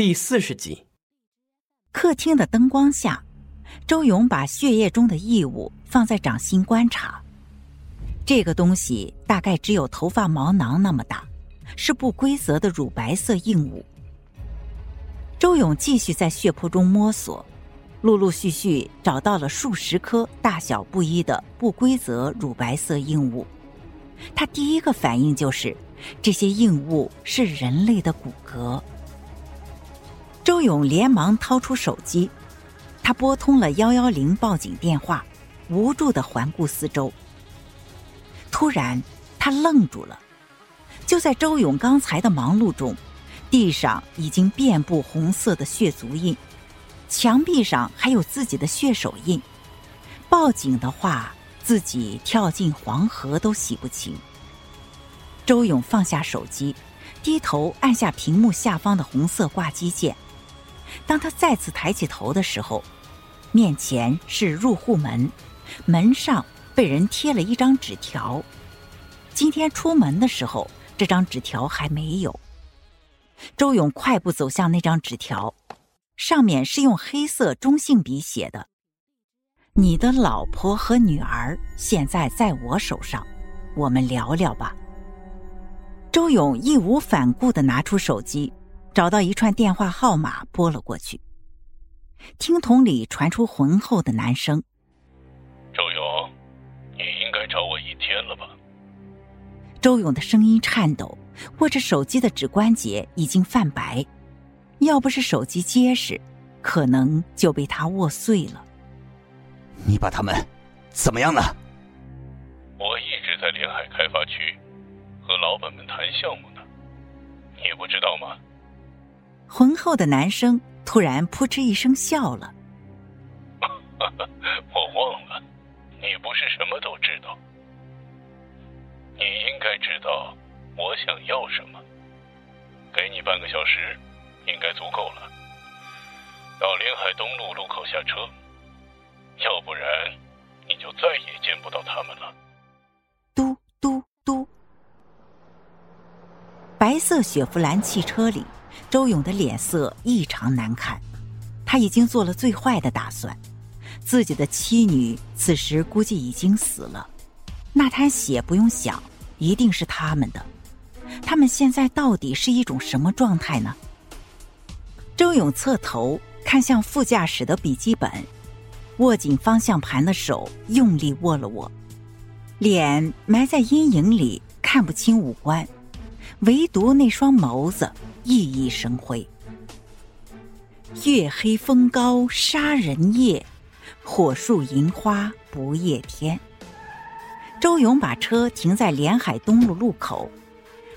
第四十集，客厅的灯光下，周勇把血液中的异物放在掌心观察。这个东西大概只有头发毛囊那么大，是不规则的乳白色硬物。周勇继续在血泊中摸索，陆陆续续找到了数十颗大小不一的不规则乳白色硬物。他第一个反应就是，这些硬物是人类的骨骼。周勇连忙掏出手机，他拨通了幺幺零报警电话，无助的环顾四周。突然，他愣住了。就在周勇刚才的忙碌中，地上已经遍布红色的血足印，墙壁上还有自己的血手印。报警的话，自己跳进黄河都洗不清。周勇放下手机，低头按下屏幕下方的红色挂机键。当他再次抬起头的时候，面前是入户门，门上被人贴了一张纸条。今天出门的时候，这张纸条还没有。周勇快步走向那张纸条，上面是用黑色中性笔写的：“你的老婆和女儿现在在我手上，我们聊聊吧。”周勇义无反顾的拿出手机。找到一串电话号码，拨了过去。听筒里传出浑厚的男声：“周勇，你应该找我一天了吧？”周勇的声音颤抖，握着手机的指关节已经泛白。要不是手机结实，可能就被他握碎了。你把他们怎么样了？我一直在临海开发区和老板们谈项目呢，你不知道吗？浑厚的男生突然扑哧一声笑了。我忘了，你不是什么都知道。你应该知道我想要什么。给你半个小时，应该足够了。到临海东路路口下车，要不然你就再也见不到他们了。嘟嘟嘟，白色雪佛兰汽车里。周勇的脸色异常难看，他已经做了最坏的打算。自己的妻女此时估计已经死了，那滩血不用想，一定是他们的。他们现在到底是一种什么状态呢？周勇侧头看向副驾驶的笔记本，握紧方向盘的手用力握了握，脸埋在阴影里看不清五官，唯独那双眸子。熠熠生辉，月黑风高杀人夜，火树银花不夜天。周勇把车停在连海东路路口，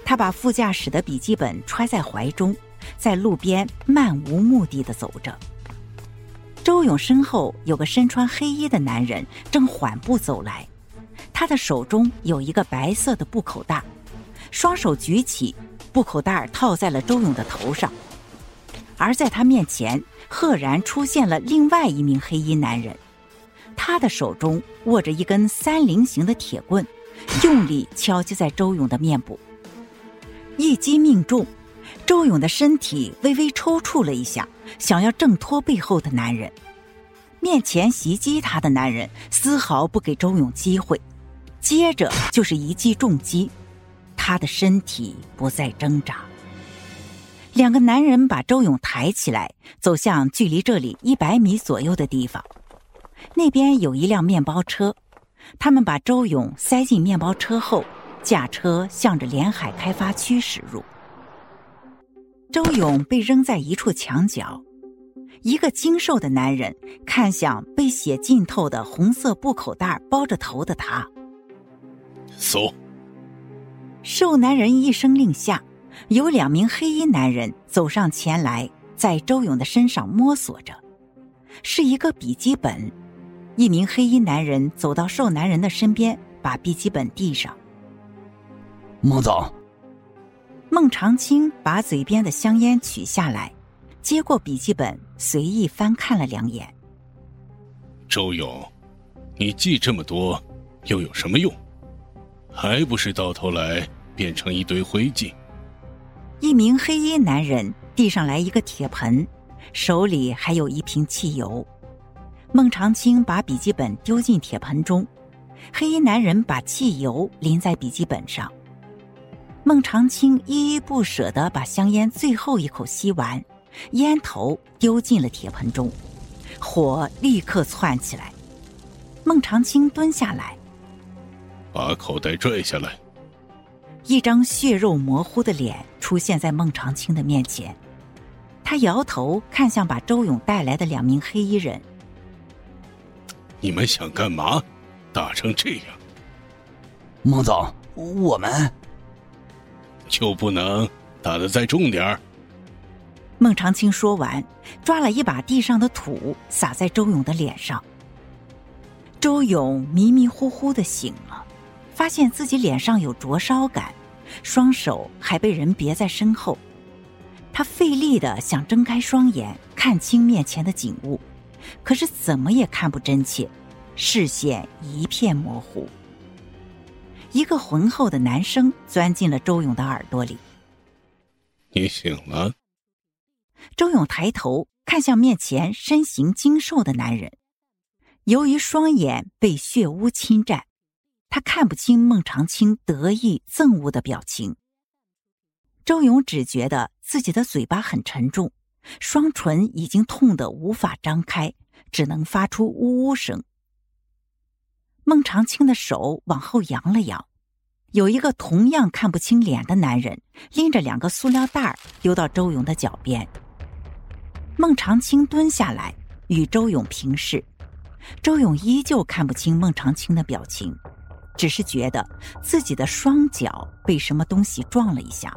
他把副驾驶的笔记本揣在怀中，在路边漫无目的的走着。周勇身后有个身穿黑衣的男人正缓步走来，他的手中有一个白色的布口袋，双手举起。布口袋套在了周勇的头上，而在他面前，赫然出现了另外一名黑衣男人，他的手中握着一根三棱形的铁棍，用力敲击在周勇的面部。一击命中，周勇的身体微微抽搐了一下，想要挣脱背后的男人。面前袭击他的男人丝毫不给周勇机会，接着就是一记重击。他的身体不再挣扎。两个男人把周勇抬起来，走向距离这里一百米左右的地方。那边有一辆面包车，他们把周勇塞进面包车后，驾车向着连海开发区驶入。周勇被扔在一处墙角，一个精瘦的男人看向被血浸透的红色布口袋包着头的他，搜。瘦男人一声令下，有两名黑衣男人走上前来，在周勇的身上摸索着，是一个笔记本。一名黑衣男人走到瘦男人的身边，把笔记本递上。孟总，孟长青把嘴边的香烟取下来，接过笔记本，随意翻看了两眼。周勇，你记这么多，又有什么用？还不是到头来变成一堆灰烬。一名黑衣男人递上来一个铁盆，手里还有一瓶汽油。孟长青把笔记本丢进铁盆中，黑衣男人把汽油淋在笔记本上。孟长青依依不舍地把香烟最后一口吸完，烟头丢进了铁盆中，火立刻窜起来。孟长青蹲下来，把口袋拽下来。一张血肉模糊的脸出现在孟长青的面前，他摇头看向把周勇带来的两名黑衣人。你们想干嘛？打成这样，孟总，我们就不能打的再重点儿？孟长青说完，抓了一把地上的土撒在周勇的脸上。周勇迷迷糊糊的醒了，发现自己脸上有灼烧感，双手还被人别在身后。他费力的想睁开双眼看清面前的景物。可是怎么也看不真切，视线一片模糊。一个浑厚的男声钻进了周勇的耳朵里：“你醒了。”周勇抬头看向面前身形精瘦的男人，由于双眼被血污侵占，他看不清孟长青得意憎恶的表情。周勇只觉得自己的嘴巴很沉重。双唇已经痛得无法张开，只能发出呜呜声。孟长青的手往后扬了扬，有一个同样看不清脸的男人拎着两个塑料袋丢到周勇的脚边。孟长青蹲下来与周勇平视，周勇依旧看不清孟长青的表情，只是觉得自己的双脚被什么东西撞了一下。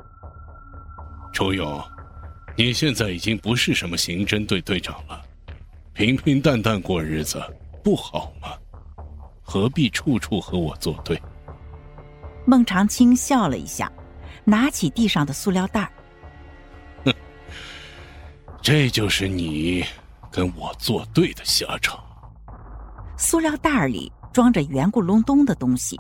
周勇。你现在已经不是什么刑侦队队长了，平平淡淡过日子不好吗？何必处处和我作对？孟长青笑了一下，拿起地上的塑料袋哼，这就是你跟我作对的下场。塑料袋里装着圆咕隆咚的东西，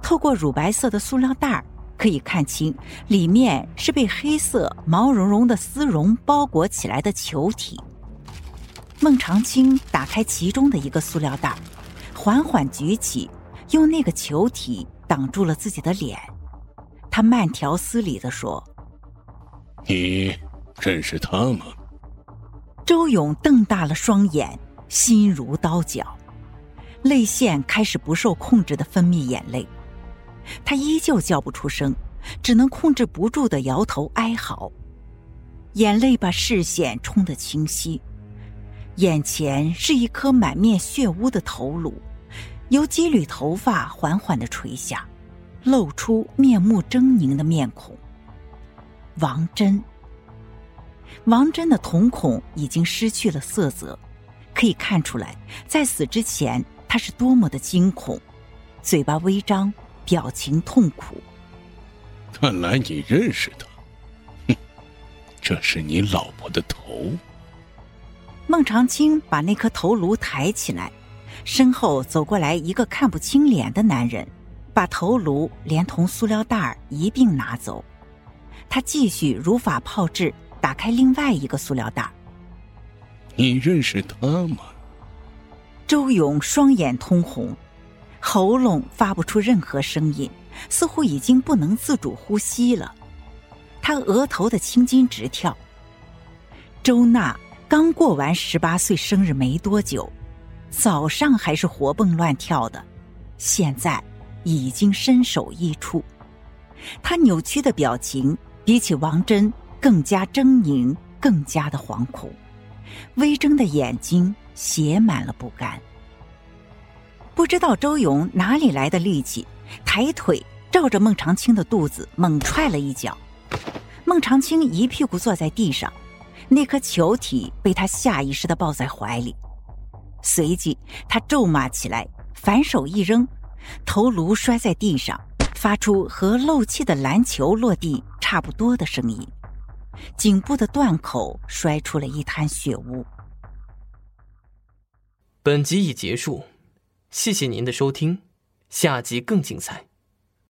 透过乳白色的塑料袋可以看清，里面是被黑色毛茸茸的丝绒包裹起来的球体。孟长青打开其中的一个塑料袋，缓缓举起，用那个球体挡住了自己的脸。他慢条斯理地说：“你认识他吗？”周勇瞪大了双眼，心如刀绞，泪腺开始不受控制的分泌眼泪。他依旧叫不出声，只能控制不住的摇头哀嚎，眼泪把视线冲得清晰。眼前是一颗满面血污的头颅，由几缕头发缓缓的垂下，露出面目狰狞的面孔。王真，王真的瞳孔已经失去了色泽，可以看出来，在死之前他是多么的惊恐，嘴巴微张。表情痛苦。看来你认识他，哼，这是你老婆的头。孟长青把那颗头颅抬起来，身后走过来一个看不清脸的男人，把头颅连同塑料袋一并拿走。他继续如法炮制，打开另外一个塑料袋。你认识他吗？周勇双眼通红。喉咙发不出任何声音，似乎已经不能自主呼吸了。他额头的青筋直跳。周娜刚过完十八岁生日没多久，早上还是活蹦乱跳的，现在已经身首异处。他扭曲的表情比起王真更加狰狞，更加的惶恐，微睁的眼睛写满了不甘。不知道周勇哪里来的力气，抬腿照着孟长青的肚子猛踹了一脚，孟长青一屁股坐在地上，那颗球体被他下意识的抱在怀里，随即他咒骂起来，反手一扔，头颅摔在地上，发出和漏气的篮球落地差不多的声音，颈部的断口摔出了一滩血污。本集已结束。谢谢您的收听，下集更精彩。